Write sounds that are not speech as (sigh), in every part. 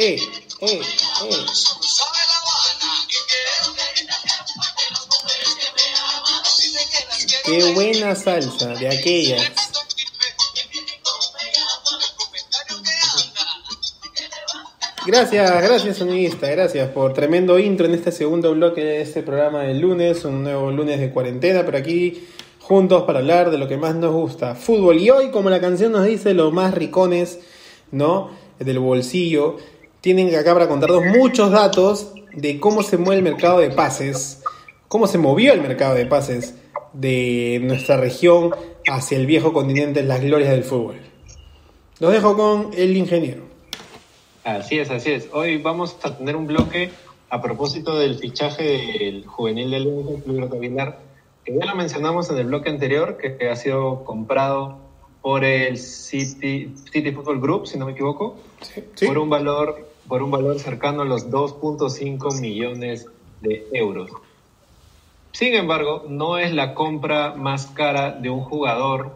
eh, eh, eh. Qué buena salsa de aquellas. Gracias, gracias sonidista, gracias por tremendo intro en este segundo bloque de este programa del lunes, un nuevo lunes de cuarentena, pero aquí juntos para hablar de lo que más nos gusta, fútbol. Y hoy, como la canción nos dice, los más ricones, ¿no? Del bolsillo, tienen acá para contarnos muchos datos de cómo se mueve el mercado de pases, cómo se movió el mercado de pases de nuestra región hacia el viejo continente, las glorias del fútbol. Los dejo con el ingeniero. Así es, así es. Hoy vamos a tener un bloque a propósito del fichaje del juvenil del Club Aguilar, que ya lo mencionamos en el bloque anterior, que ha sido comprado por el City, City Football Group, si no me equivoco, Sí. por un valor por un valor cercano a los 2.5 millones de euros. Sin embargo, no es la compra más cara de un jugador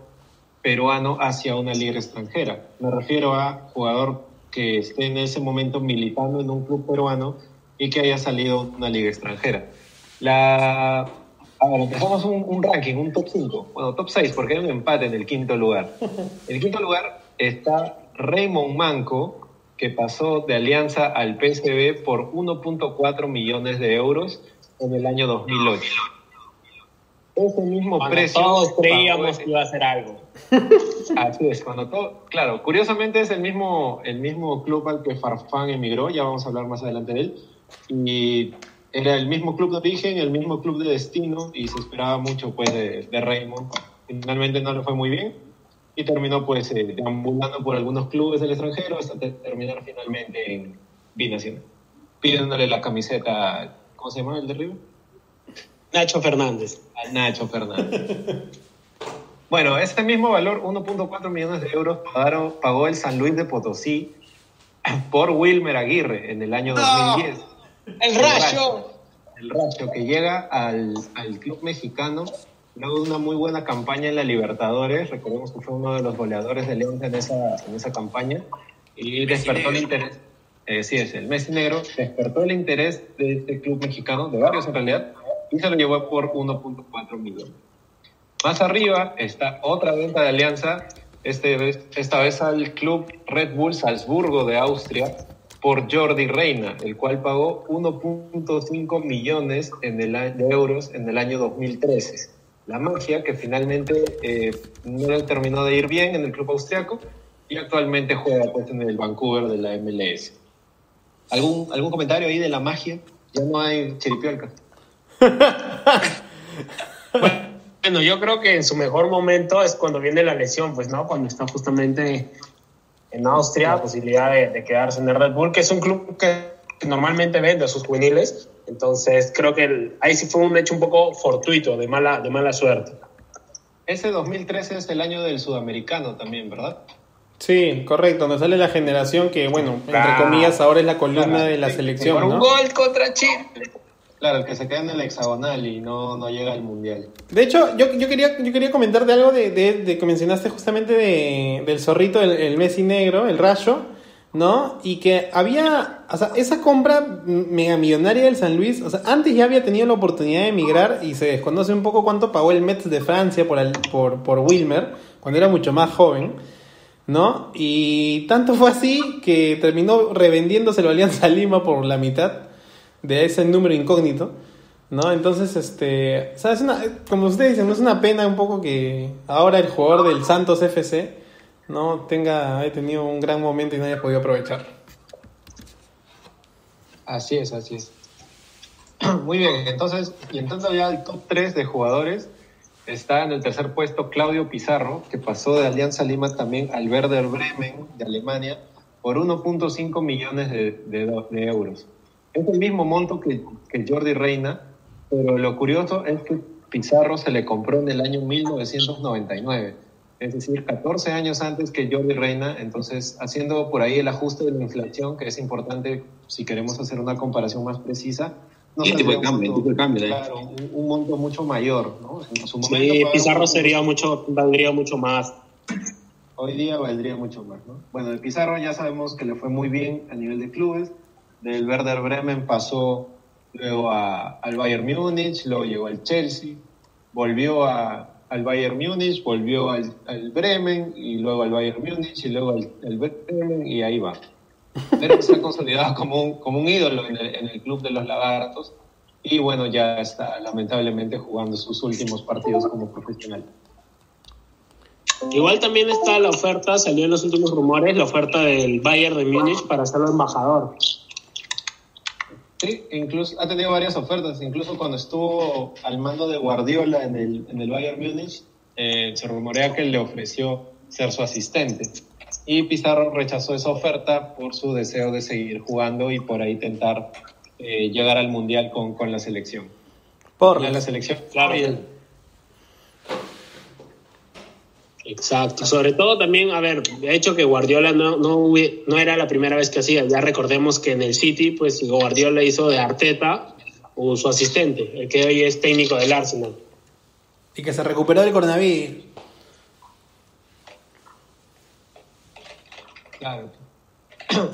peruano hacia una liga extranjera. Me refiero a jugador que esté en ese momento militando en un club peruano y que haya salido una liga extranjera. La... A ver, empezamos un, un ranking, un top 5, bueno, top 6, porque hay un empate en el quinto lugar. En el quinto lugar está Raymond Manco, que pasó de Alianza al PSV por 1.4 millones de euros en el año 2008. Ese mismo Cuando precio. todos creíamos que iba a hacer algo. Así es, cuando todo, claro, curiosamente es el mismo, el mismo club al que Farfán emigró, ya vamos a hablar más adelante de él, y era el mismo club de origen, el mismo club de destino, y se esperaba mucho pues de, de Raymond. Finalmente no le fue muy bien, y terminó pues eh, deambulando por algunos clubes del extranjero hasta te- terminar finalmente en Binacional, pidiéndole la camiseta, ¿cómo se llama el de River? Nacho Fernández. a Nacho Fernández. Bueno, ese mismo valor, 1.4 millones de euros, pagaron- pagó el San Luis de Potosí por Wilmer Aguirre en el año 2010. ¡El rayo! El Rayo, que llega al, al club mexicano luego una muy buena campaña en la Libertadores. Recordemos que fue uno de los goleadores de León en esa, en esa campaña. Y despertó el interés. Eh, sí, es el Messi Negro. Despertó el interés de este club mexicano, de varios en realidad, y se lo llevó por 1.4 millones. Más arriba está otra venta de alianza, este vez- esta vez al club Red Bull Salzburgo de Austria por Jordi Reina, el cual pagó 1.5 millones en el de euros en el año 2013. La magia que finalmente eh, no le terminó de ir bien en el club austriaco y actualmente juega pues, en el Vancouver de la MLS. ¿Algún, ¿Algún comentario ahí de la magia? Ya no hay chiripiolca. (laughs) Bueno, yo creo que en su mejor momento es cuando viene la lesión, pues, ¿no? Cuando está justamente en Austria, la posibilidad de, quedarse en el Red Bull, que es un club que normalmente vende a sus juveniles. Entonces, creo que el- ahí sí fue un hecho un poco fortuito, de mala, de mala suerte. Ese 2013 es el año del sudamericano también, ¿verdad? Sí, correcto, nos sale la generación que, bueno, entre comillas, ahora es la columna Claro. de la Sí, selección, por un ¿no? gol contra Chile. Claro, el que se queda en el hexagonal y no, no llega al mundial. De hecho, yo, yo, quería, yo quería comentar de algo de, de- de que mencionaste justamente de, del zorrito, el, el Messi negro, el rayo, ¿no? Y que había, o sea, esa compra mega millonaria del San Luis, o sea, antes ya había tenido la oportunidad de emigrar y se desconoce un poco cuánto pagó el Metz de Francia por, el- por, por Wilmer, cuando era mucho más joven, ¿no? Y tanto fue así que terminó revendiéndoselo a Alianza Lima por la mitad de ese número incógnito. ¿No? Entonces, este, ¿sabes? Una, como ustedes dicen, es una pena un poco que ahora el jugador del Santos FC no tenga, haya tenido un gran momento y no haya podido aprovechar. Así es, así es. (clears throat) Muy bien, entonces, y entrando ya al top 3 de jugadores, está en el tercer puesto Claudio Pizarro, que pasó de Alianza Lima también al Werder Bremen de Alemania por 1.5 millones de, de de euros. Es el mismo monto que, que Jordi Reina, pero lo curioso es que Pizarro se le compró en el año 1999, es decir, 14 años antes que Jordi Reina, entonces haciendo por ahí el ajuste de la inflación, que es importante si queremos hacer una comparación más precisa. Sí, tipo de cambio, monto- tipo de cambio. Claro, un, un monto mucho mayor, ¿no? En su momento Sí, Pizarro un- sería mucho, valdría mucho más. Hoy día valdría mucho más, ¿no? Bueno, de Pizarro ya sabemos que le fue muy bien a nivel de clubes. Del Werder Bremen pasó luego a, al Bayern Múnich, luego llegó al Chelsea, volvió a, al Bayern Múnich, volvió al, al, Bremen y luego al Bayern Múnich y luego al, al Bremen y ahí va. Pero se ha consolidado (laughs) como un, como un ídolo en el, en el club de los lagartos y bueno, ya está lamentablemente jugando sus últimos partidos como profesional. Igual también está la oferta, salió en los últimos rumores, la oferta del Bayern de Múnich para hacerlo embajador. Sí, incluso ha tenido varias ofertas, incluso cuando estuvo al mando de Guardiola en el, en el Bayern Múnich, eh, se rumorea que le ofreció ser su asistente. Y Pizarro rechazó esa oferta por su deseo de seguir jugando y por ahí intentar eh, llegar al Mundial con, con la selección. Por la selección. Claro. Exacto, sobre todo también, a ver, de hecho que Guardiola no, no, no era la primera vez que hacía, ya recordemos que en el City, pues Guardiola hizo de Arteta o su asistente, el que hoy es técnico del Arsenal. Y que se recuperó del coronavirus. Claro. (coughs)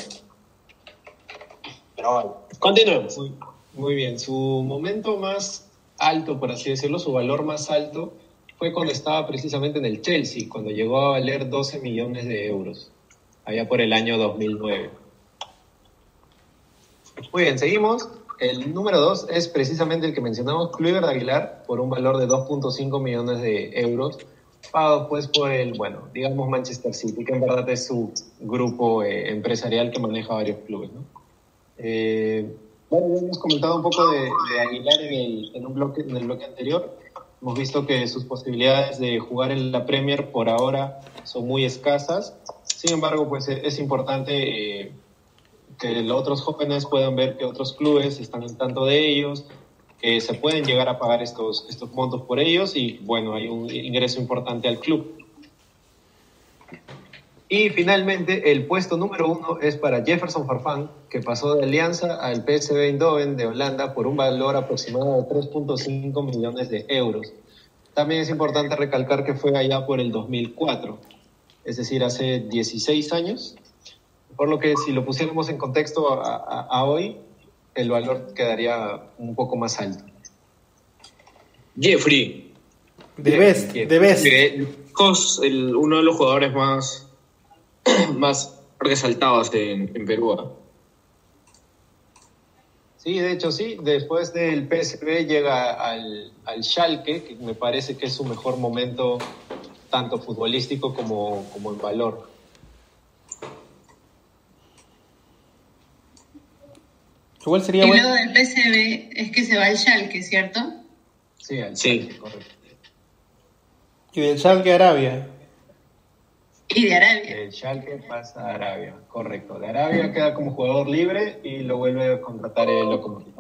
Pero bueno, continuemos. Muy, muy bien, su momento más alto, por así decirlo, su valor más alto fue cuando estaba precisamente en el Chelsea, cuando llegó a valer 12 millones de euros, allá por el año 2009. Muy bien, seguimos. El número 2 es precisamente el que mencionamos, Kluivert Aguilar, por un valor de 2.5 millones de euros, pagado pues por el, bueno, digamos Manchester City, que en verdad es su grupo eh, empresarial que maneja varios clubes. ¿no? Eh, bueno, hemos comentado un poco de, de Aguilar en el, en, un bloque, en el bloque anterior. Hemos visto que sus posibilidades de jugar en la Premier por ahora son muy escasas. Sin embargo, pues es importante eh, que los otros jóvenes puedan ver que otros clubes están en tanto de ellos, que se pueden llegar a pagar estos, estos montos por ellos y bueno, hay un ingreso importante al club. Y finalmente, el puesto número uno es para Jefferson Farfán, que pasó de Alianza al PSV Eindhoven de Holanda por un valor aproximado de 3.5 millones de euros. También es importante recalcar que fue allá por el 2004, es decir, hace 16 años, por lo que si lo pusiéramos en contexto a, a, a hoy, el valor quedaría un poco más alto. Jeffrey. De best, de best. El, uno de los jugadores más (clears throat) más resaltados en, en Perú. ¿eh? Sí, de hecho sí. Después del PSV llega al, al Schalke, que me parece que es su mejor momento tanto futbolístico como, como en valor. Igual sería y bueno. luego del PSV es que se va al Schalke, ¿cierto? Sí, al Sí. Schalke, correcto. Y del Schalke Arabia. (laughs) Y de Arabia. El Schalke pasa a Arabia, correcto. De Arabia queda como jugador libre y lo vuelve a contratar el Lokomotiv.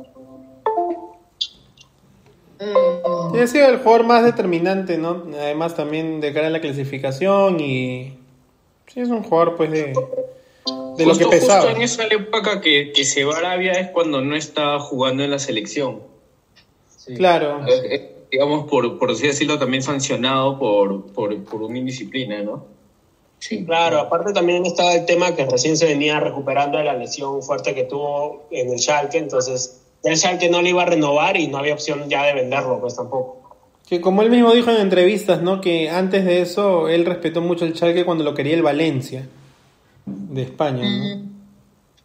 Mm, ha sido el jugador más determinante, ¿no? Además también de cara a la clasificación y... Sí, es un jugador pues de... De lo que Justo- pesaba. Justo en esa época que, que se va a Arabia es cuando no estaba jugando en la selección. Sí. Claro. Eh, eh, digamos, por, por así decirlo, también sancionado por, por, por una indisciplina, ¿no? Sí. Claro, aparte también estaba el tema que recién se venía recuperando de la lesión fuerte que tuvo en el Schalke, entonces el Schalke no le iba a renovar y no había opción ya de venderlo, pues tampoco. Que como él mismo dijo en entrevistas, ¿no? Que antes de eso él respetó mucho el Schalke cuando lo quería el Valencia de España, ¿no? Mm,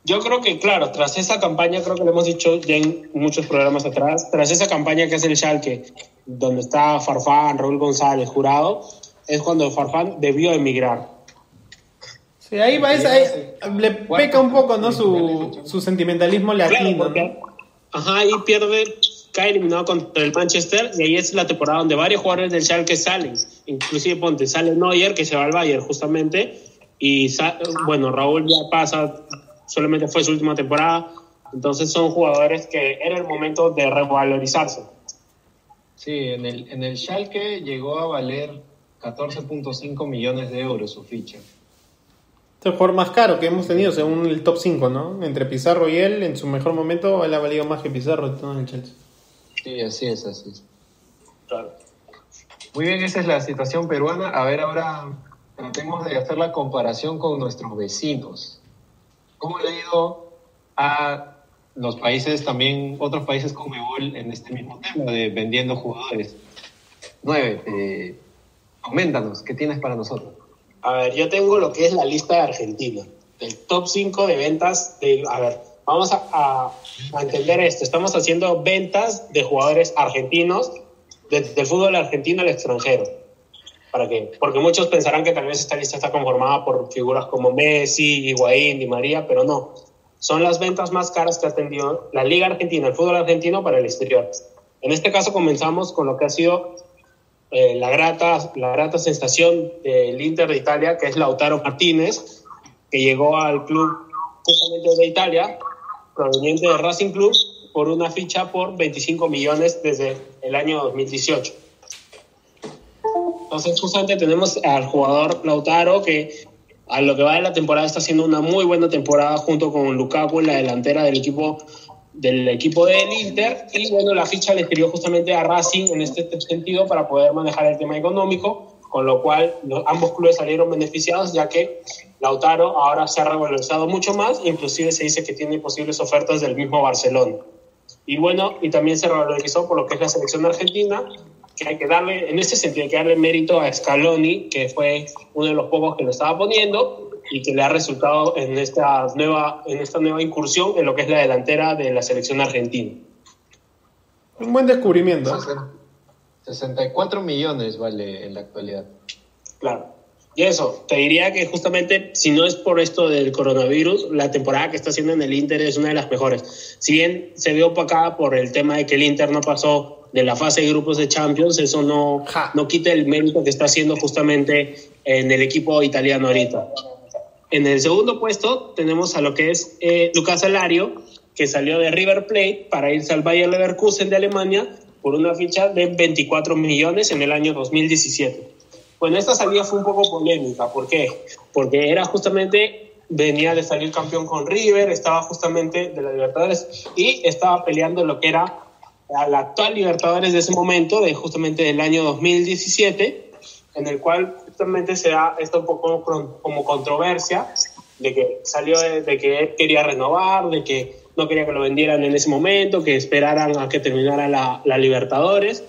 Yo creo que, claro, tras esa campaña, creo que lo hemos dicho ya en muchos programas atrás, tras esa campaña que es el Schalke, donde está Farfán, Raúl González, Jurado, es cuando Farfán debió emigrar. Sí, ahí va, esa- ahí- le peca un poco, ¿no? Su, su sentimentalismo Claro, latino, porque, ¿no? ajá, ahí pierde, cae eliminado contra el Manchester y ahí es la temporada donde varios jugadores del Schalke salen. Inclusive, ponte, sale Neuer, que se va al Bayern justamente, y bueno, Raúl ya pasa, solamente fue su última temporada, entonces son jugadores que era el momento de revalorizarse. Sí, en el, en el Schalke llegó a valer 14.5 millones de euros su ficha. Es el jugador más caro que hemos tenido según el top 5, ¿no? Entre Pizarro y él, en su mejor momento, él ha valido más que Pizarro todo en el Chelsea. Sí, así es, así es. Claro. Muy bien, esa es la situación peruana. A ver ahora tratemos de hacer la comparación con nuestros vecinos. ¿Cómo le ha ido a los países también, otros países como Ebol en este mismo tema de vendiendo jugadores? Nueve, eh, coméntanos, ¿qué tienes para nosotros? A ver, yo tengo lo que es la lista de Argentina, del top 5 de ventas. De, a ver, vamos a, entender esto. Estamos haciendo ventas de jugadores argentinos, de- del fútbol argentino al extranjero. ¿Para qué? Porque muchos pensarán que tal vez esta lista está conformada por figuras como Messi, Higuaín, Di María, pero no. Son las ventas más caras que ha tenido la Liga Argentina, el fútbol argentino para el exterior. En este caso comenzamos con lo que ha sido eh, la, grata, la grata sensación del Inter de Italia, que es Lautaro Martínez, que llegó al club justamente de Italia, proveniente de Racing Club, por una ficha por 25 millones desde el año 2018. Entonces, justamente tenemos al jugador Lautaro que a lo que va de la temporada está haciendo una muy buena temporada junto con Lukaku en la delantera del equipo del equipo del Inter. Y bueno la ficha le sirvió justamente a Racing en este sentido para poder manejar el tema económico con lo cual lo- ambos clubes salieron beneficiados ya que Lautaro ahora se ha revalorizado mucho más inclusive se dice que tiene posibles ofertas del mismo Barcelona. Y bueno y también se revalorizó por lo que es la selección argentina que hay que darle, en ese sentido, hay que darle mérito a Scaloni, que fue uno de los pocos que lo estaba poniendo y que le ha resultado en esta nueva, en esta nueva incursión en lo que es la delantera de la selección argentina. Un buen descubrimiento. 64 millones vale en la actualidad. Claro. Y eso, te diría que justamente, si no es por esto del coronavirus, la temporada que está haciendo en el Inter es una de las mejores. Si bien se ve opacada por el tema de que el Inter no pasó de la fase de grupos de Champions, eso no, Ja. no quita el mérito que está haciendo justamente en el equipo italiano ahorita. En el segundo puesto tenemos a lo que es eh, Lucas Alario, que salió de River Plate para irse al Bayer Leverkusen de Alemania por una ficha de 24 millones en el año 2017. Bueno, esta salida fue un poco polémica. ¿Por qué? Porque era justamente, venía de salir campeón con River, estaba justamente de la Libertadores y estaba peleando lo que era la actual Libertadores de ese momento, de justamente del año 2017, en el cual justamente se da esto un poco como controversia, de que salió de, de que él quería renovar, de que no quería que lo vendieran en ese momento, que esperaran a que terminara la, la Libertadores,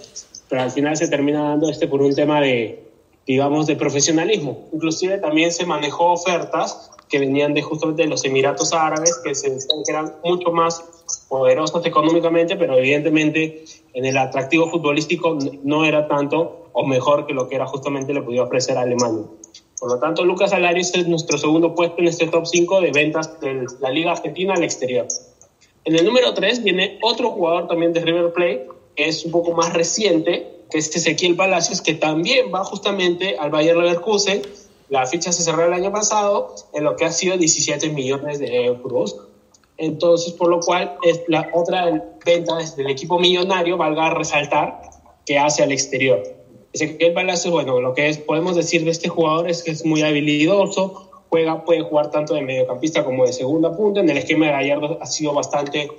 pero al final se termina dando este por un tema de, digamos, de profesionalismo. Inclusive también se manejó ofertas que venían de justamente de los Emiratos Árabes, que se decían que eran mucho más poderosos económicamente, pero evidentemente en el atractivo futbolístico no era tanto o mejor que lo que era justamente le podía ofrecer a Alemania. Por lo tanto, Lucas Alarios es nuestro segundo puesto en este top 5 de ventas de la Liga Argentina al exterior. En el número 3 viene otro jugador también de River Plate, que es un poco más reciente, que es Ezequiel Palacios, que también va justamente al Bayer Leverkusen. La ficha se cerró el año pasado en lo que ha sido 17 millones de euros. Entonces, por lo cual, es la otra venta desde el equipo millonario, valga resaltar, que hace al exterior. Ezequiel Palacios, bueno, lo que es, podemos decir de este jugador es que es muy habilidoso, juega, puede jugar tanto de mediocampista como de segunda punta. En el esquema de Gallardo ha sido bastante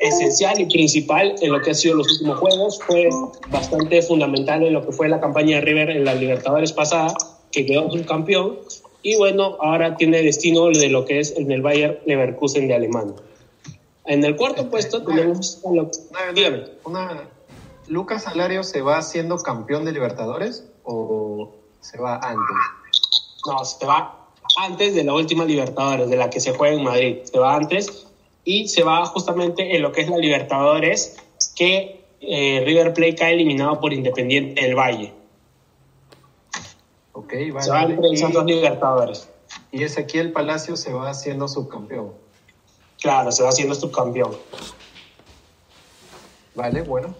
esencial y principal en lo que ha sido los últimos juegos. Fue bastante fundamental en lo que fue la campaña de River en la Libertadores pasada, que quedó subcampeón. Y bueno, ahora tiene destino de lo que es en el Bayer Leverkusen de Alemania. En el cuarto puesto tenemos... a lo-. Una, ¿Lucas Alario se va siendo campeón de Libertadores o se va antes? No, se va antes de la última Libertadores, de la que se juega en Madrid. Se va antes y se va justamente en lo que es la Libertadores, que eh, River Plate cae eliminado por Independiente del Valle. Ok, vale. Se va esas dos Libertadores. Y, y Ezequiel Palacio se va haciendo subcampeón. Claro, se va haciendo subcampeón. Vale, bueno.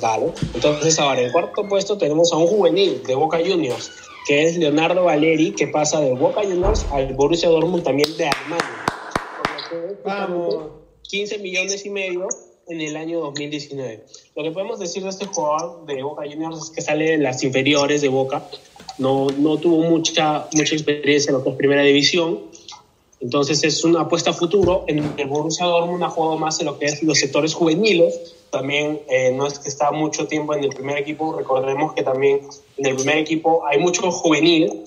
Dale. Entonces, ahora en cuarto puesto tenemos a un juvenil de Boca Juniors, que es Leonardo Valeri, que pasa de Boca Juniors al Borussia Dortmund también de Alemania. Por lo que es Vamos. 15 millones y medio en el año 2019. Lo que podemos decir de este jugador de Boca Juniors es que sale de las inferiores de Boca. No, no tuvo mucha, mucha experiencia en lo que es primera división. Entonces es una apuesta a futuro. En el Borussia Dortmund ha jugado más en lo que es los sectores juveniles. También eh, no es que está mucho tiempo en el primer equipo. Recordemos que también en el primer equipo hay mucho juvenil,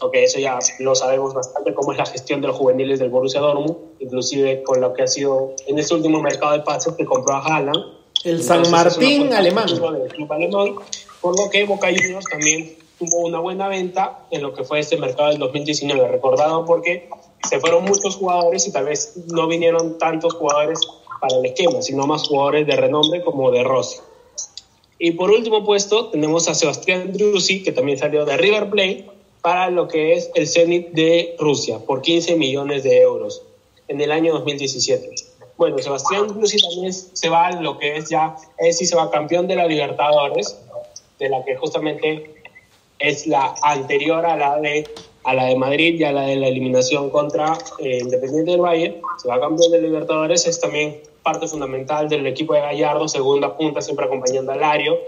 porque eso ya lo sabemos bastante, cómo es la gestión de los juveniles del Borussia Dortmund, inclusive con lo que ha sido en este último mercado de pases que compró a Haaland. El San Martín alemán, por lo que Boca Juniors también tuvo una buena venta en lo que fue este mercado del 2019, recordado porque se fueron muchos jugadores y tal vez no vinieron tantos jugadores para el esquema, sino más jugadores de renombre como de Rossi. Y por último puesto tenemos a Sebastián Drusi, que también salió de River Plate para lo que es el Zenit de Rusia, por 15 millones de euros en el año 2017. Bueno, Sebastián Drusi también se va a lo que es ya, él sí se va campeón de la Libertadores, de la que justamente es la anterior a la de, a la de Madrid y a la de la eliminación contra eh, Independiente del Valle. Se va campeón de Libertadores, es también parte fundamental del equipo de Gallardo, segunda punta, siempre acompañando a Lario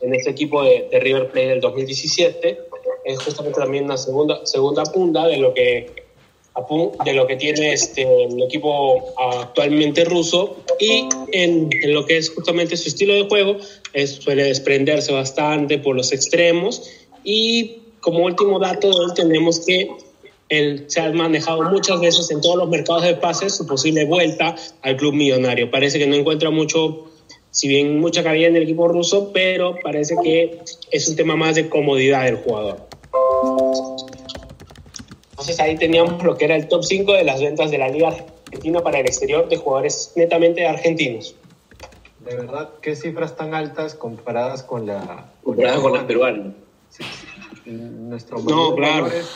en este equipo de, de River Plate del 2017. Es justamente también una segunda, segunda punta de lo que de lo que tiene este, el equipo actualmente ruso y en, en lo que es justamente su estilo de juego es, suele desprenderse bastante por los extremos y como último dato de tenemos que él se ha manejado muchas veces en todos los mercados de pases su posible vuelta al club millonario. Parece que no encuentra mucho, si bien mucha cabida en el equipo ruso, pero parece que es un tema más de comodidad del jugador. Entonces ahí teníamos lo que era el top 5 de las ventas de la Liga Argentina para el exterior de jugadores netamente argentinos. De verdad, qué cifras tan altas comparadas con la. Comparado con las peruanas. Sí, sí. Nuestro No, claro. es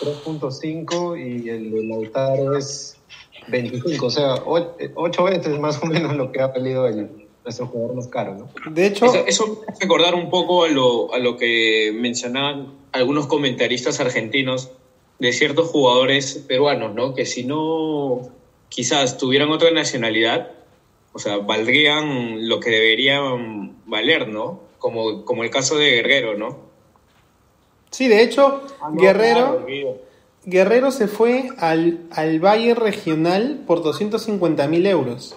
3.5 y el de Lautaro es 25, o sea, 8 veces más o menos lo que ha valido el, nuestro jugador más caro, ¿no? De hecho, Eso, eso me hace recordar un poco a lo, a lo que mencionaban algunos comentaristas argentinos de ciertos jugadores peruanos, ¿no? Que si no, quizás tuvieran otra nacionalidad, o sea, valdrían lo que deberían valer, ¿no? Como, como el caso de Guerrero, ¿no? Sí, de hecho, Ah, Guerrero, claro. Guerrero se fue al, al Valle Regional por 250 mil euros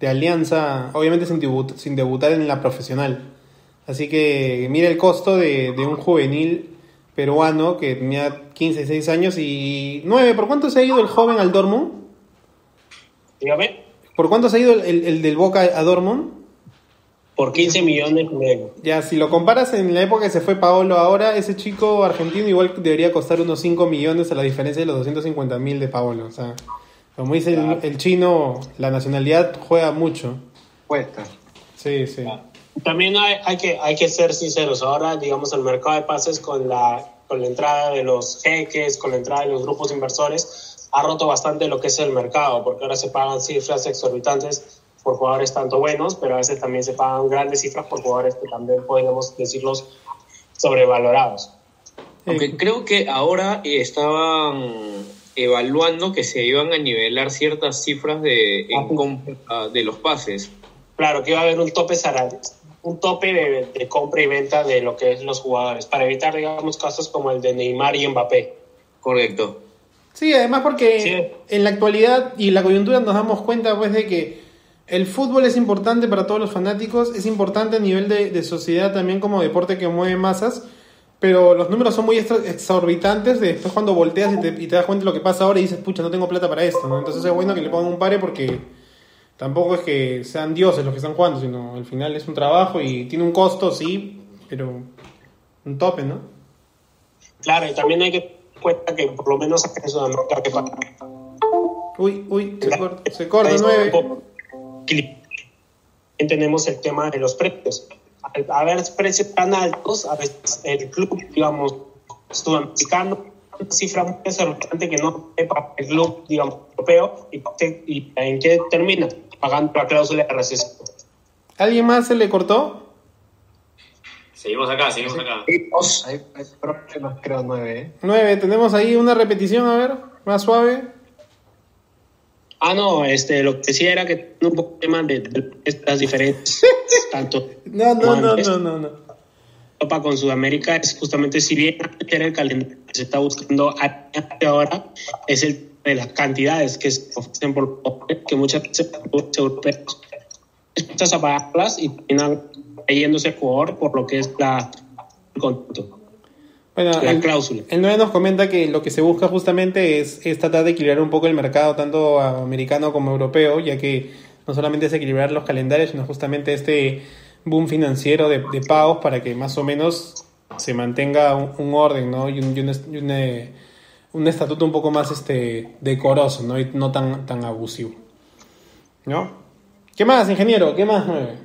de alianza, obviamente sin, debut- sin debutar en la profesional. Así que mira el costo de, de un juvenil peruano que tenía 15, 16 años y 9. ¿Por cuánto se ha ido el joven al Dortmund? Dígame, ¿Por cuánto se ha ido el, el- el del Boca a Dortmund? Por 15 millones de euros. Ya, si lo comparas en la época que se fue Paolo ahora, ese chico argentino igual debería costar unos 5 millones a la diferencia de los 250 mil de Paolo. O sea, como dice el, el chino, la nacionalidad juega mucho. Cuesta. Sí, sí. También hay, hay, que, hay que ser sinceros. Ahora, digamos, el mercado de pases con la, con la entrada de los jeques, con la entrada de los grupos inversores, ha roto bastante lo que es el mercado, porque ahora se pagan cifras exorbitantes por jugadores tanto buenos, pero a veces también se pagan grandes cifras por jugadores que también podemos decirlos sobrevalorados. Aunque creo que ahora eh, estaban evaluando que se iban a nivelar ciertas cifras de, en Ah, compra de los pases. Claro que iba a haber un tope salarial, un tope de, de compra y venta de lo que es los jugadores, para evitar, digamos, casos como el de Neymar y Mbappé. Correcto. Sí, además porque Sí. en la actualidad y la coyuntura nos damos cuenta pues de que el fútbol es importante para todos los fanáticos, es importante a nivel de, de sociedad también como deporte que mueve masas, pero los números son muy exorbitantes de después cuando volteas y te, y te das cuenta de lo que pasa ahora y dices, pucha, no tengo plata para esto, ¿no? Entonces es bueno que le pongan un pare porque tampoco es que sean dioses los que están jugando, sino al final es un trabajo y tiene un costo, sí, pero un tope, ¿no? Claro, y también hay que cuenta que por lo menos acá en Sudamérica que pasa. Uy, uy, se corta, se corta nueve. Tenemos el tema de los precios. Al haber precios tan altos, a veces el club, digamos, sudamericano, una cifra muy exorbitante que no sepa el club, digamos, europeo, y, y en qué termina pagando la cláusula de recesión. ¿Alguien más se le cortó? Seguimos acá, seguimos acá. Hay, hay problemas, creo, 9, ¿eh? 9, tenemos ahí una repetición, a ver, más suave. Ah, no, este, lo que sí era que un poco tema de, de estas diferentes, (laughs) tanto No, no, no, no, no, no. Europa con Sudamérica es justamente, si bien era el calendario que se está buscando ahora, es el de las cantidades que se ofrecen por que muchas veces los europeos dispuestas a pagarlas y terminan cayéndose jugador por lo que es la el contrato, Bueno, la el, cláusula. el 9 nos comenta que lo que se busca justamente es, es tratar de equilibrar un poco el mercado, tanto americano como europeo, ya que no solamente es equilibrar los calendarios, sino justamente este boom financiero de, de pagos para que más o menos se mantenga un, un orden, ¿no? Y un, y un, est- y un, eh, un estatuto un poco más este decoroso, ¿no? Y no tan, tan abusivo. ¿No? ¿Qué más, ingeniero? ¿Qué más, 9?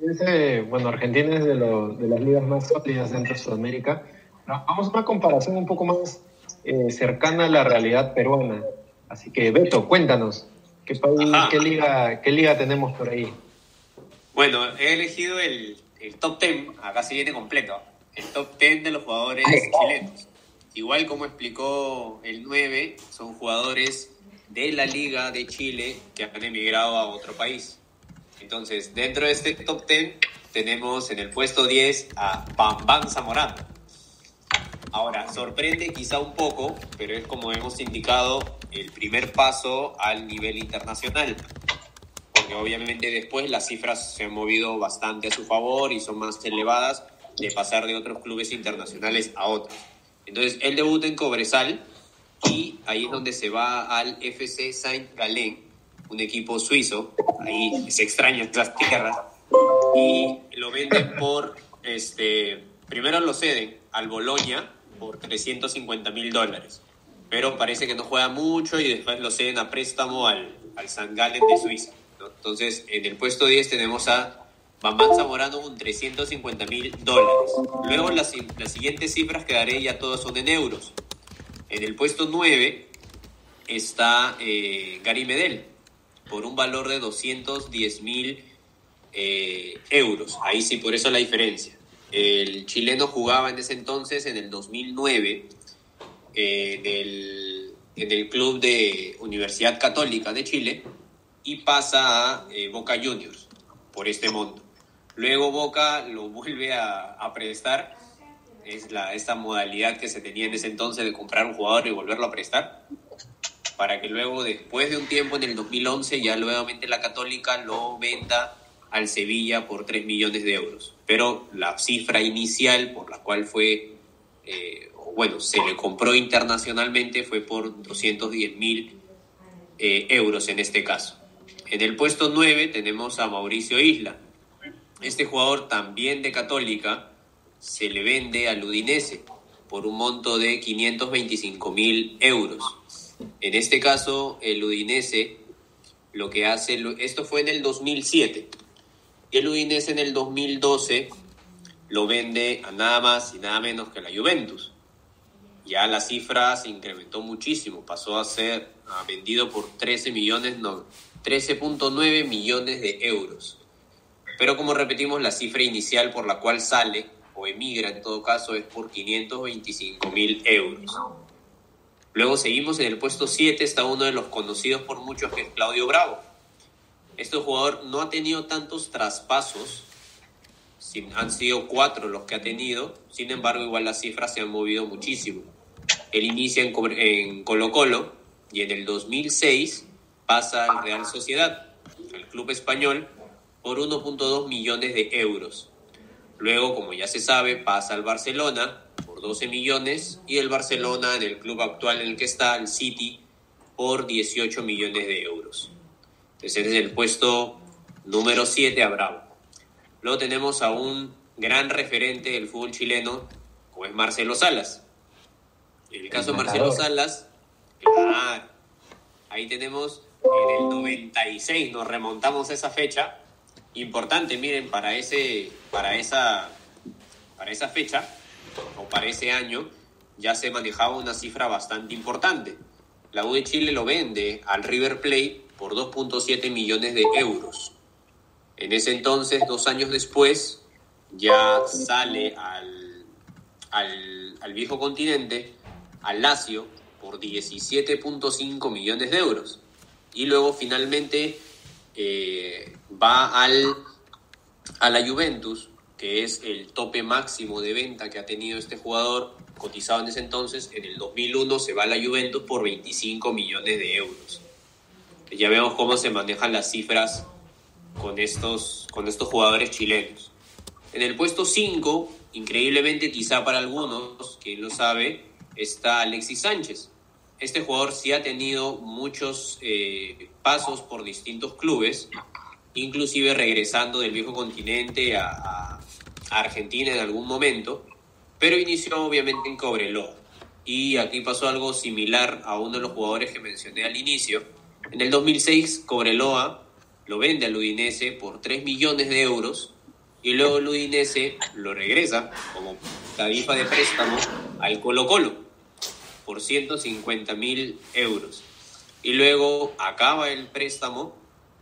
Ese, bueno, Argentina es de, los- de las ligas más sólidas dentro de Sudamérica. Pero Vamos a una comparación un poco más eh, cercana a la realidad peruana. Así que, Beto, cuéntanos, ¿qué, país, Ajá. qué, liga, ¿qué liga tenemos por ahí? Bueno, he elegido el, el top 10, acá se viene completo, el top 10 de los jugadores chilenos. Igual como explicó el 9, son jugadores de la Liga de Chile que han emigrado a otro país. Entonces, dentro de este top 10 tenemos en el puesto 10 a Bambam Zamorano. Ahora, sorprende quizá un poco, pero es como hemos indicado el primer paso al nivel internacional. Porque obviamente después las cifras se han movido bastante a su favor y son más elevadas de pasar de otros clubes internacionales a otros. Entonces, él debuta en Cobresal y ahí es donde se va al FC Saint Gallen, un equipo suizo, ahí se extraña las tierras, y lo venden por, este, primero lo ceden al Boloña por 350 mil dólares, pero parece que no juega mucho y después lo ceden a préstamo al, al St. Gallen de Suiza. Entonces, en el puesto 10 tenemos a Bambán Zamorano con 350 mil dólares. Luego las, las siguientes cifras que daré ya todas son en euros. En el puesto 9 está eh, Gary Medel por un valor de 210 mil eh, euros. Ahí sí, por eso la diferencia. El chileno jugaba en ese entonces, en el 2009, eh, en, el, en el club de Universidad Católica de Chile y pasa a eh, Boca Juniors por este monto. Luego Boca lo (laughs) vuelve a, a prestar, es la, esta modalidad que se tenía en ese entonces de comprar un jugador y volverlo a prestar, para que luego, después de un tiempo, en el 2011, ya nuevamente la Católica lo venda al Sevilla por 3 millones de euros. Pero la cifra inicial por la cual fue, eh, bueno, se le compró internacionalmente fue por 210 mil eh, euros en este caso. En el puesto 9 tenemos a Mauricio Isla. Este jugador también de Católica se le vende al Udinese por un monto de 525 mil euros. En este caso, el Udinese lo que hace, esto fue en el 2007, el Udinese en el 2012 lo vende a nada más y nada menos que la Juventus. Ya la cifra se incrementó muchísimo, pasó a ser vendido por 13 millones, no, 13.9 millones de euros. Pero como repetimos, la cifra inicial por la cual sale o emigra en todo caso es por 525 mil euros. Luego seguimos en el puesto 7, está uno de los conocidos por muchos que es Claudio Bravo. Este jugador no ha tenido tantos traspasos, han sido cuatro los que ha tenido, sin embargo igual las cifras se han movido muchísimo. Él inicia en, Co- en Colo Colo y en el 2006 pasa al Real Sociedad, el club español, por 1.2 millones de euros. Luego, como ya se sabe, pasa al Barcelona por 12 millones y el Barcelona en el club actual en el que está, el City, por 18 millones de euros. Entonces es el puesto número 7 a Bravo. Luego tenemos a un gran referente del fútbol chileno, como es Marcelo Salas. En el caso de Marcelo. Salas, ahí tenemos en el 96, nos remontamos a esa fecha. Importante, miren, para, ese, para, esa, para esa fecha o para ese año ya se manejaba una cifra bastante importante. La U de Chile lo vende al River Plate por 2.7 millones de euros. En ese entonces, dos años después, ya sale al, al, al viejo continente, al Lazio, por 17.5 millones de euros. Y luego finalmente eh, va al, a la Juventus, que es el tope máximo de venta que ha tenido este jugador, cotizado en ese entonces, en el 2001 se va a la Juventus por 25 millones de euros. Ya vemos cómo se manejan las cifras con estos, con estos jugadores chilenos. En el puesto 5, increíblemente quizá para algunos, quien lo sabe, está Alexis Sánchez. Este jugador sí ha tenido muchos eh, pasos por distintos clubes, inclusive regresando del viejo continente a, a- Argentina en algún momento, pero inició obviamente en Cobreloa. Y aquí pasó algo similar a uno de los jugadores que mencioné al inicio. En el 2006, Cobreloa lo vende al Udinese por 3 millones de euros y luego el Udinese lo regresa como tarifa de préstamo al Colo Colo por 150 mil euros. Y luego acaba el préstamo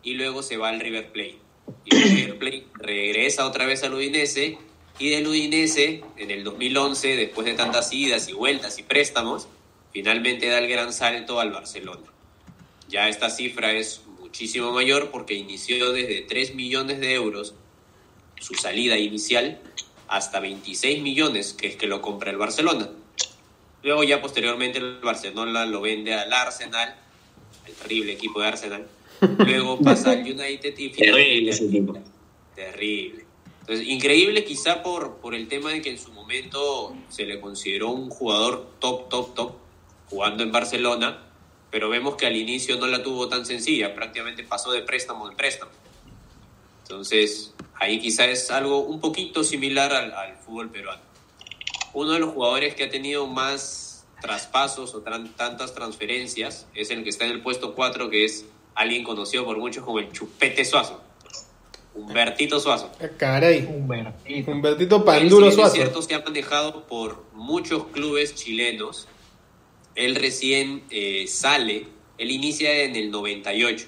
y luego se va al River Plate. Y el River Plate regresa otra vez al Udinese y del Udinese en el 2011, después de tantas idas y vueltas y préstamos, finalmente da el gran salto al Barcelona. Ya esta cifra es muchísimo mayor porque inició desde 3 millones de euros su salida inicial hasta 26 millones, que es que lo compra el Barcelona. Luego ya posteriormente el Barcelona lo vende al Arsenal, el terrible equipo de Arsenal. Luego (laughs) pasa al United y Terrible ese finalmente... equipo. Terrible. Entonces, increíble quizá por, por el tema de que en su momento se le consideró un jugador top, top, top, jugando en Barcelona, pero vemos que al inicio no la tuvo tan sencilla, prácticamente pasó de préstamo en préstamo. Entonces, ahí quizá es algo un poquito similar al, al fútbol peruano. Uno de los jugadores que ha tenido más traspasos o tran- tantas transferencias es el que está en el puesto 4, que es alguien conocido por muchos como el Chupete Suazo. Humbertito Suazo. Ah, Caray. Humbertito. Humbertito Panduro Suazo. Es cierto, se ha manejado por muchos clubes chilenos. Él recién eh, sale, él inicia en el 98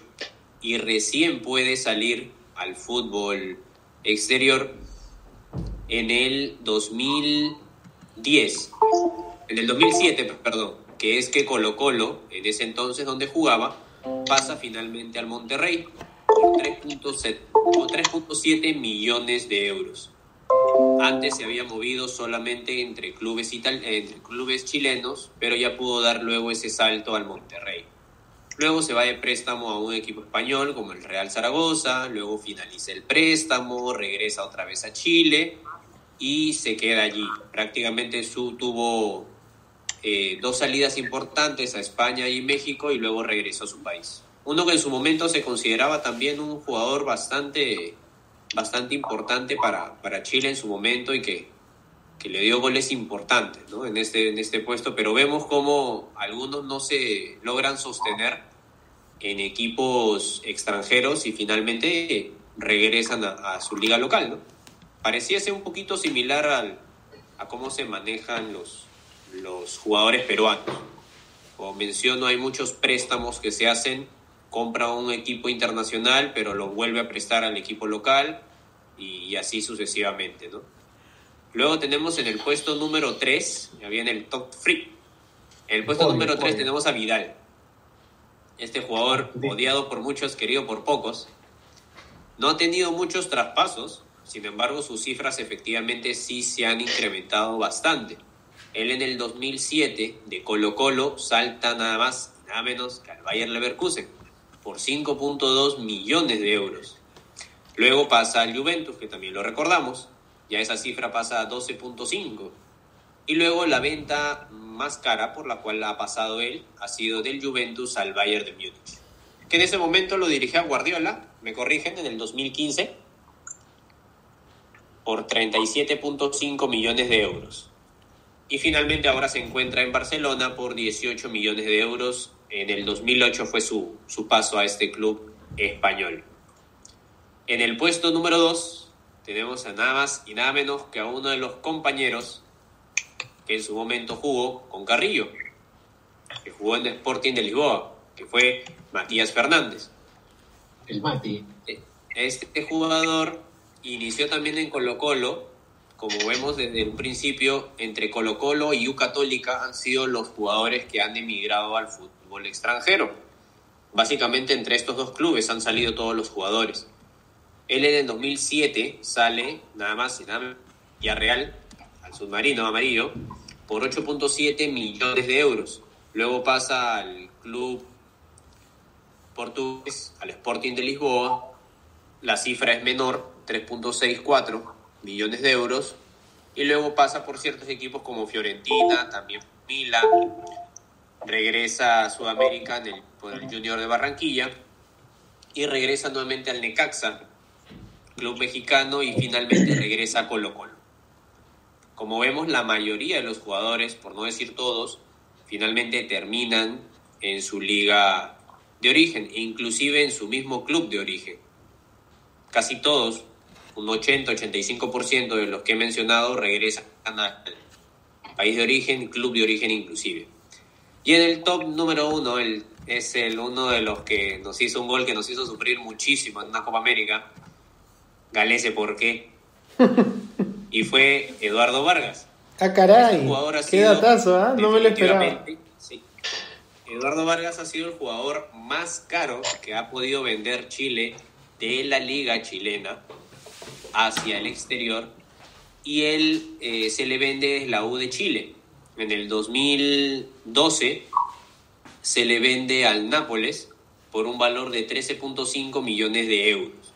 y recién puede salir al fútbol exterior en el 2010, en el 2007, perdón, que es que Colo Colo, en ese entonces donde jugaba, pasa finalmente al Monterrey por 3.7 por 3.7 millones de euros. Antes se había movido solamente entre clubes, entre clubes chilenos, pero ya pudo dar luego ese salto al Monterrey. Luego se va de préstamo a un equipo español como el Real Zaragoza, luego finaliza el préstamo, regresa otra vez a Chile y se queda allí. Prácticamente tuvo eh, dos salidas importantes a España y México y luego regresó a su país. Uno que en su momento se consideraba también un jugador bastante, bastante importante para, para Chile en su momento y que, que le dio goles importantes ¿no? en, este, en este puesto, pero vemos cómo algunos no se logran sostener en equipos extranjeros y finalmente regresan a, a su liga local. ¿no? Parecía ser un poquito similar al, a cómo se manejan los, los jugadores peruanos. Como menciono, hay muchos préstamos que se hacen, compra un equipo internacional, pero lo vuelve a prestar al equipo local y, y así sucesivamente, ¿no? Luego tenemos en el puesto número 3, ya viene el top 3. En el puesto número 3 podio. tenemos a Vidal. Este jugador odiado por muchos, querido por pocos. No ha tenido muchos traspasos, sin embargo sus cifras efectivamente sí se han incrementado bastante. Él en el 2007 de Colo Colo salta nada más y nada menos que al Bayer Leverkusen por 5.2 millones de euros. Luego pasa al Juventus, que también lo recordamos, ya esa cifra pasa a 12.5. Y luego la venta más cara por la cual ha pasado él ha sido del Juventus al Bayern de Múnich. Que en ese momento lo dirigía Guardiola, me corrigen, en el 2015, por 37.5 millones de euros. Y finalmente ahora se encuentra en Barcelona por 18 millones de euros. En el 2008 fue su, su paso a este club español. En el puesto número 2 tenemos a nada más y nada menos que a uno de los compañeros que en su momento jugó con Carrillo, que jugó en el Sporting de Lisboa, que fue Matías Fernández. El Mati. Este jugador inició también en Colo Colo, como vemos desde un principio, entre Colo Colo y U Católica han sido los jugadores que han emigrado al fútbol extranjero. Básicamente entre estos dos clubes han salido todos los jugadores. Él en el 2007 sale, nada más y nada y a Real, al submarino amarillo, por 8.7 millones de euros. Luego pasa al club portugués, al Sporting de Lisboa. La cifra es menor, 3.64 millones de euros. Y luego pasa por ciertos equipos como Fiorentina, también Milan. Regresa a Sudamérica en el, por el Junior de Barranquilla. Y regresa nuevamente al Necaxa, club mexicano. Y finalmente regresa a Colo Colo. Como vemos, la mayoría de los jugadores, por no decir todos, finalmente terminan en su liga de origen, e inclusive en su mismo club de origen. Casi todos, un 80-85% de los que he mencionado regresan al país de origen, club de origen inclusive. Y en el top número uno, el, es el uno de los que nos hizo un gol que nos hizo sufrir muchísimo en una Copa América. Galese, ¿por qué? (laughs) y fue Eduardo Vargas. Ah, caray. Jugador ha Qué sido datazo, ¿ah? No me lo esperaba. sí. Eduardo Vargas ha sido el jugador más caro que ha podido vender Chile de la liga chilena hacia el exterior y él eh, se le vende la U de Chile. En el 2012 se le vende al Nápoles por un valor de 13.5 millones de euros.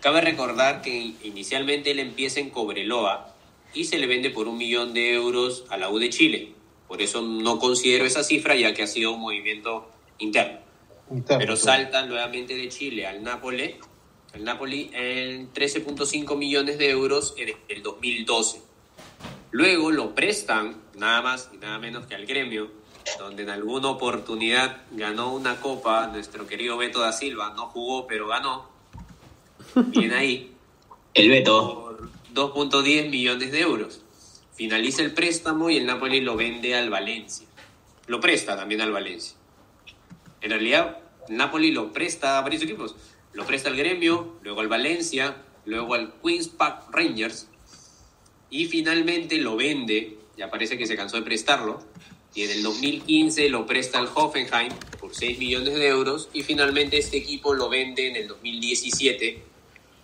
Cabe recordar que inicialmente él empieza en Cobreloa y se le vende por un millón de euros a la U de Chile. Por eso no considero esa cifra ya que ha sido un movimiento interno. Interno, Pero sí. salta nuevamente de Chile al Nápoles, el Napoli en 13.5 millones de euros en el 2012. Luego lo prestan nada más y nada menos que al gremio, donde en alguna oportunidad ganó una copa nuestro querido Beto da Silva, no jugó pero ganó. Bien ahí (laughs) El Beto. por 2.10 millones de euros. Finaliza el préstamo y el Napoli lo vende al Valencia. Lo presta también al Valencia. En realidad, el Napoli lo presta a varios equipos. Lo presta al Gremio, luego al Valencia, luego al Queens Park Rangers y finalmente lo vende, ya parece que se cansó de prestarlo, y en el 2015 lo presta al Hoffenheim por 6 millones de euros y finalmente este equipo lo vende en el 2017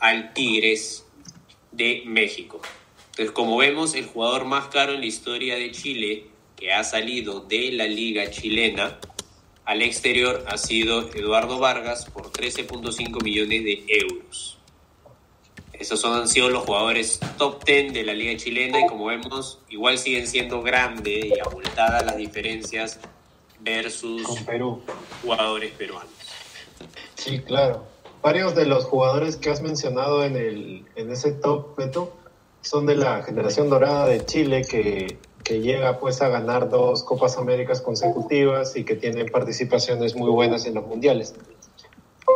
al Tigres de México. Entonces, como vemos, el jugador más caro en la historia de Chile que ha salido de la liga chilena al exterior ha sido Eduardo Vargas por 13.5 millones de euros. Esos son, han sido los jugadores top 10 de la liga chilena y como vemos, igual siguen siendo grandes y abultadas las diferencias versus Con Perú. jugadores peruanos. Sí, claro. Varios de los jugadores que has mencionado en, el, en ese top, Beto, son de la generación dorada de Chile que, que llega pues a ganar dos Copas Américas consecutivas y que tiene participaciones muy buenas en los mundiales.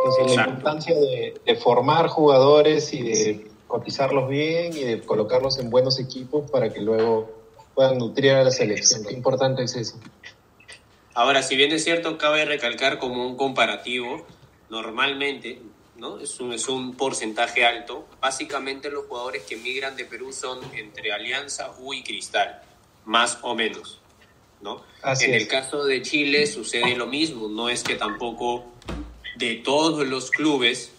Entonces la importancia de, de formar jugadores y de cotizarlos bien y de colocarlos en buenos equipos para que luego puedan nutrir a la selección. Qué importante es eso. Ahora, si bien es cierto, cabe recalcar como un comparativo, normalmente, ¿no? Es un, es un porcentaje alto. Básicamente los jugadores que migran de Perú son entre Alianza, U y Cristal, más o menos, ¿no? Así en es. el caso de Chile sucede lo mismo, no es que tampoco de todos los clubes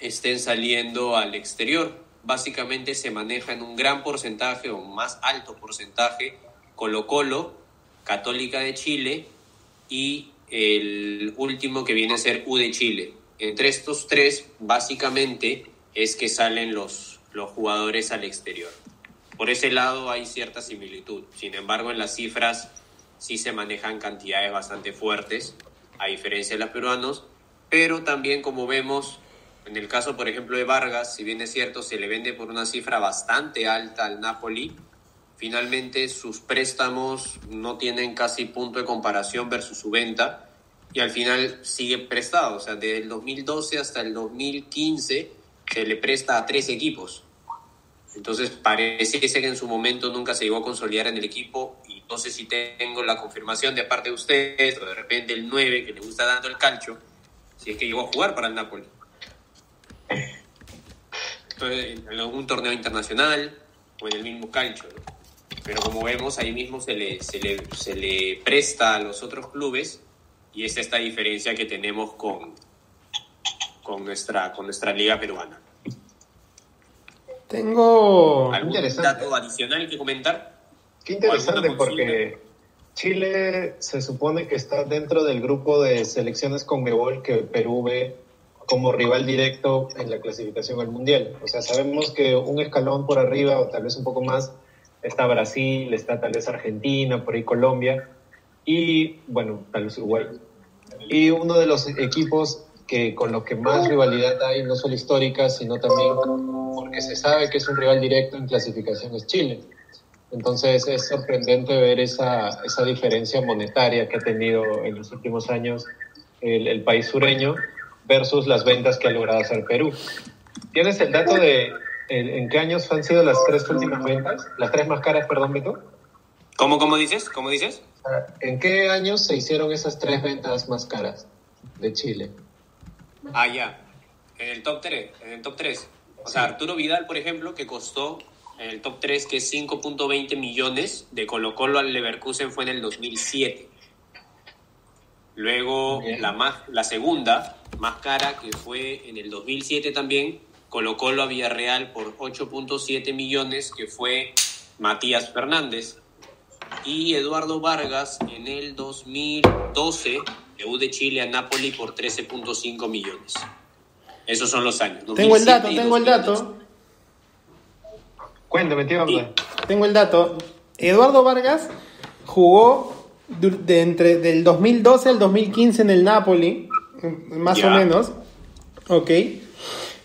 estén saliendo al exterior. Básicamente se maneja en un gran porcentaje o más alto porcentaje Colo Colo, Católica de Chile y el último que viene a ser U de Chile. Entre estos tres, básicamente, es que salen los, los jugadores al exterior. Por ese lado hay cierta similitud. Sin embargo, en las cifras sí se manejan cantidades bastante fuertes, a diferencia de los peruanos, pero también como vemos, en el caso, por ejemplo, de Vargas, si bien es cierto, se le vende por una cifra bastante alta al Napoli, finalmente sus préstamos no tienen casi punto de comparación versus su venta y al final sigue prestado. O sea, desde el 2012 hasta el 2015 se le presta a tres equipos. Entonces parece que en su momento nunca se llegó a consolidar en el equipo y no sé si tengo la confirmación de parte de ustedes o de repente el 9 que le gusta dando el calcho, si es que llegó a jugar para el Napoli. Entonces, en algún torneo internacional o en el mismo calcio. ¿no? Pero como vemos, ahí mismo se le, se, le, se le presta a los otros clubes y es esta diferencia que tenemos con, con, nuestra, con nuestra liga peruana. Tengo. ¿Algún Interesante. dato adicional que comentar? Qué interesante porque Chile se supone que está dentro del grupo de selecciones con Mebol que Perú ve como rival directo en la clasificación al Mundial. O sea, sabemos que un escalón por arriba o tal vez un poco más está Brasil, está tal vez Argentina, por ahí Colombia y bueno, tal vez Uruguay. Y uno de los equipos que con los que más rivalidad hay, no solo histórica, sino también porque se sabe que es un rival directo en clasificación es Chile. Entonces es sorprendente ver esa, esa diferencia monetaria que ha tenido en los últimos años el, el país sureño versus las ventas que ha logrado hacer Perú. ¿Tienes el dato de en, en qué años han sido las tres últimas ventas? Las tres más caras, perdón, Beto. ¿Cómo, cómo dices? ¿Cómo dices? ¿En qué años se hicieron esas tres ventas más caras de Chile? Ah, ya. En el top 3. En el top 3. O sea, Arturo Vidal, por ejemplo, que costó en el top 3, que es 5.20 millones, de Colo Colo al Leverkusen fue en el 2007. Luego, Bien. la, más, la segunda, más cara, que fue en el 2007 también, Colo Colo a Villarreal por 8.7 millones, que fue Matías Fernández. Y Eduardo Vargas en el 2012, debut de Chile a Napoli por 13.5 millones. Esos son los años. Tengo el 2007 dato, tengo el 2012. dato. Cuéntame, tío. Tengo el dato. Eduardo Vargas jugó de entre del 2012 al 2015 en el Napoli, más Ya. o menos. Ok.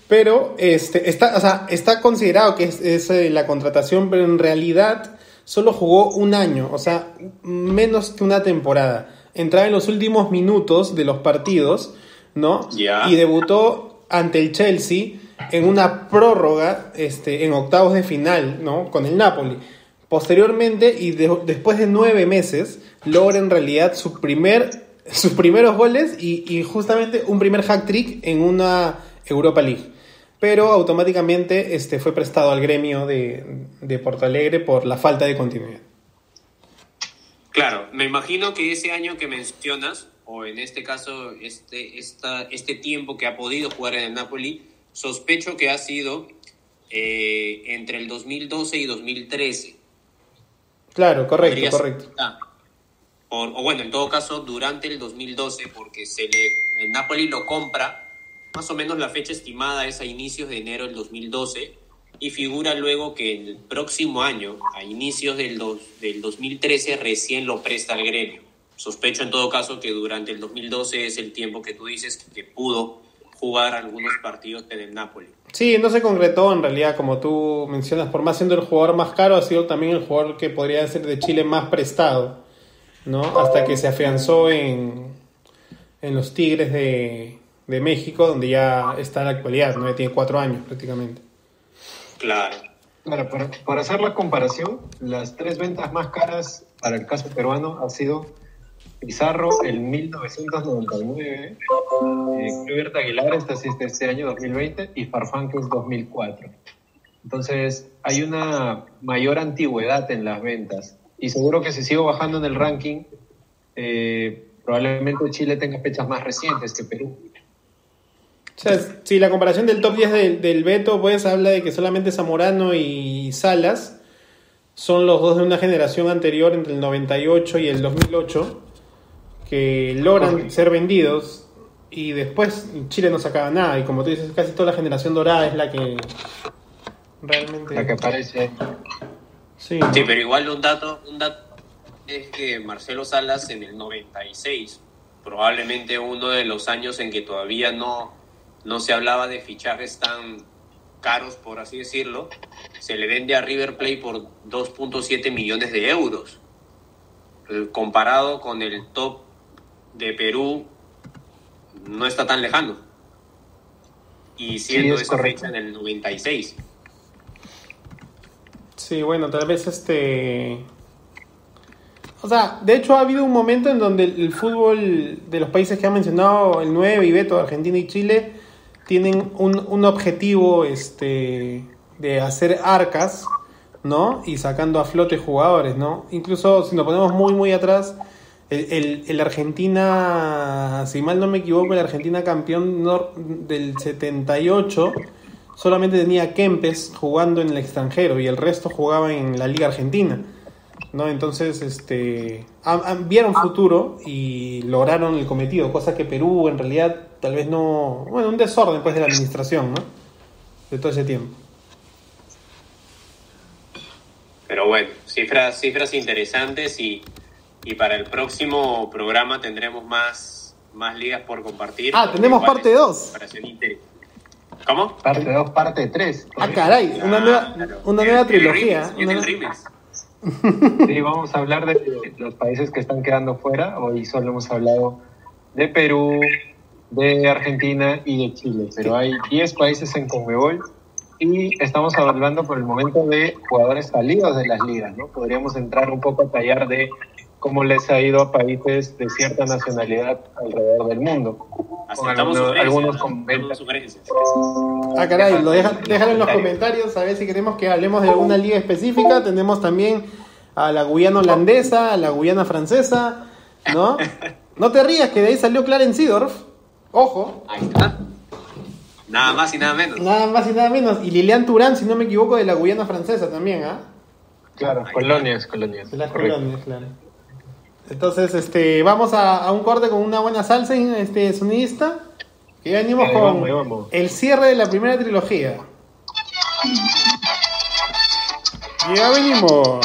Pero este, está, o sea, está considerado que es, es, eh, la contratación, pero en realidad solo jugó un año, o sea, menos que una temporada. Entraba en los últimos minutos de los partidos, ¿no? Y debutó ante el Chelsea en una prórroga este, en octavos de final, ¿no? Con el Napoli. Posteriormente, y de- después de nueve meses, logra en realidad su primer, sus primeros goles y, y justamente un primer hack trick en una Europa League. Pero automáticamente este, fue prestado al gremio de, de Porto Alegre por la falta de continuidad. Claro, me imagino que ese año que mencionas, o en este caso este, esta, este tiempo que ha podido jugar en el Napoli, sospecho que ha sido eh, entre el 2012 y 2013. Claro, correcto, correcto. O, o bueno, en todo caso, durante el 2012, porque se le, el Napoli lo compra, más o menos la fecha estimada es a inicios de enero del 2012, y figura luego que el próximo año, a inicios del, dos- del 2013, recién lo presta al gremio. Sospecho en todo caso que durante el 2012 es el tiempo que tú dices que pudo jugar algunos partidos en el Napoli. Sí, no se concretó en realidad, como tú mencionas, por más siendo el jugador más caro, ha sido también el jugador que podría ser de Chile más prestado, ¿no? Hasta que se afianzó en, en los Tigres de, de México, donde ya está en la actualidad, ¿no? Ya tiene cuatro años prácticamente. Claro. Claro, para, para hacer la comparación, las tres ventas más caras para el caso peruano ha sido Pizarro en 1999, eh, Aguilar este año 2020 y Farfán que es 2004. Entonces hay una mayor antigüedad en las ventas y seguro que si sigo bajando en el ranking, eh, probablemente Chile tenga fechas más recientes que Perú. O sea, si la comparación del top 10 del, del Beto, pues habla de que solamente Zamorano y Salas son los dos de una generación anterior, entre el 98 y el 2008, que logran ser vendidos y después Chile no sacaba nada. Y como tú dices, casi toda la generación dorada es la que realmente. La que aparece Sí, Sí, pero igual un dato, un dato es que Marcelo Salas en el 96, probablemente uno de los años en que todavía no, no se hablaba de fichajes tan caros, por así decirlo, se le vende a River Plate por 2.7 millones de euros. Eh, Comparado con el top de Perú, no está tan lejano. Y siendo es esa correcto. fecha en el 96. Sí, bueno, tal vez este... O sea, de hecho ha habido un momento en donde el, el fútbol de los países que han mencionado, el 9 y Beto, Argentina y Chile, tienen un, un objetivo este, de hacer arcas, ¿no? Y sacando a flote jugadores, ¿no? Incluso si nos ponemos muy, muy atrás, el, el, Argentina, si mal no me equivoco, el Argentina campeón del 78 solamente tenía Kempes jugando en el extranjero y el resto jugaba en la Liga Argentina. ¿no? Entonces, este, vieron futuro y lograron el cometido, cosa que Perú en realidad tal vez no, bueno, un desorden pues de la administración, ¿no? De todo ese tiempo. Pero bueno, cifras, cifras interesantes y, y para el próximo programa tendremos más, más ligas por compartir. Ah, tenemos parte es dos. comparación inter- ¿Cómo? Parte 2, parte 3. Ah, caray, una nueva, Claro. una nueva el trilogía. remix, una-. Sí, vamos a hablar de los países que están quedando fuera. Hoy solo hemos hablado de Perú, de Argentina y de Chile, pero hay 10 países en Conmebol y estamos hablando por el momento de jugadores salidos de las ligas, ¿no? Podríamos entrar un poco a tallar de cómo les ha ido a países de cierta nacionalidad alrededor del mundo. Aceptamos algunos- sugerencias. algunos. Ah, caray, lo deja- déjalo en los comentarios a ver si queremos que hablemos de alguna liga específica. Tenemos también a la Guyana holandesa, a la Guyana francesa, ¿no? (laughs) No te rías, que de ahí salió Clarence Seedorf. Ojo, Ahí está. Nada más y nada menos. nada más y nada menos. Y Lilian Turán, si no me equivoco, de la Guyana francesa también, ¿ah? Claro, colonias, colonias. De las correcto. colonias, claro. Entonces, este, vamos a, a un corte con una buena salsa, este sonidista. Que ya venimos Ahí con vamos, ahí vamos. el cierre de la primera trilogía. Ya venimos.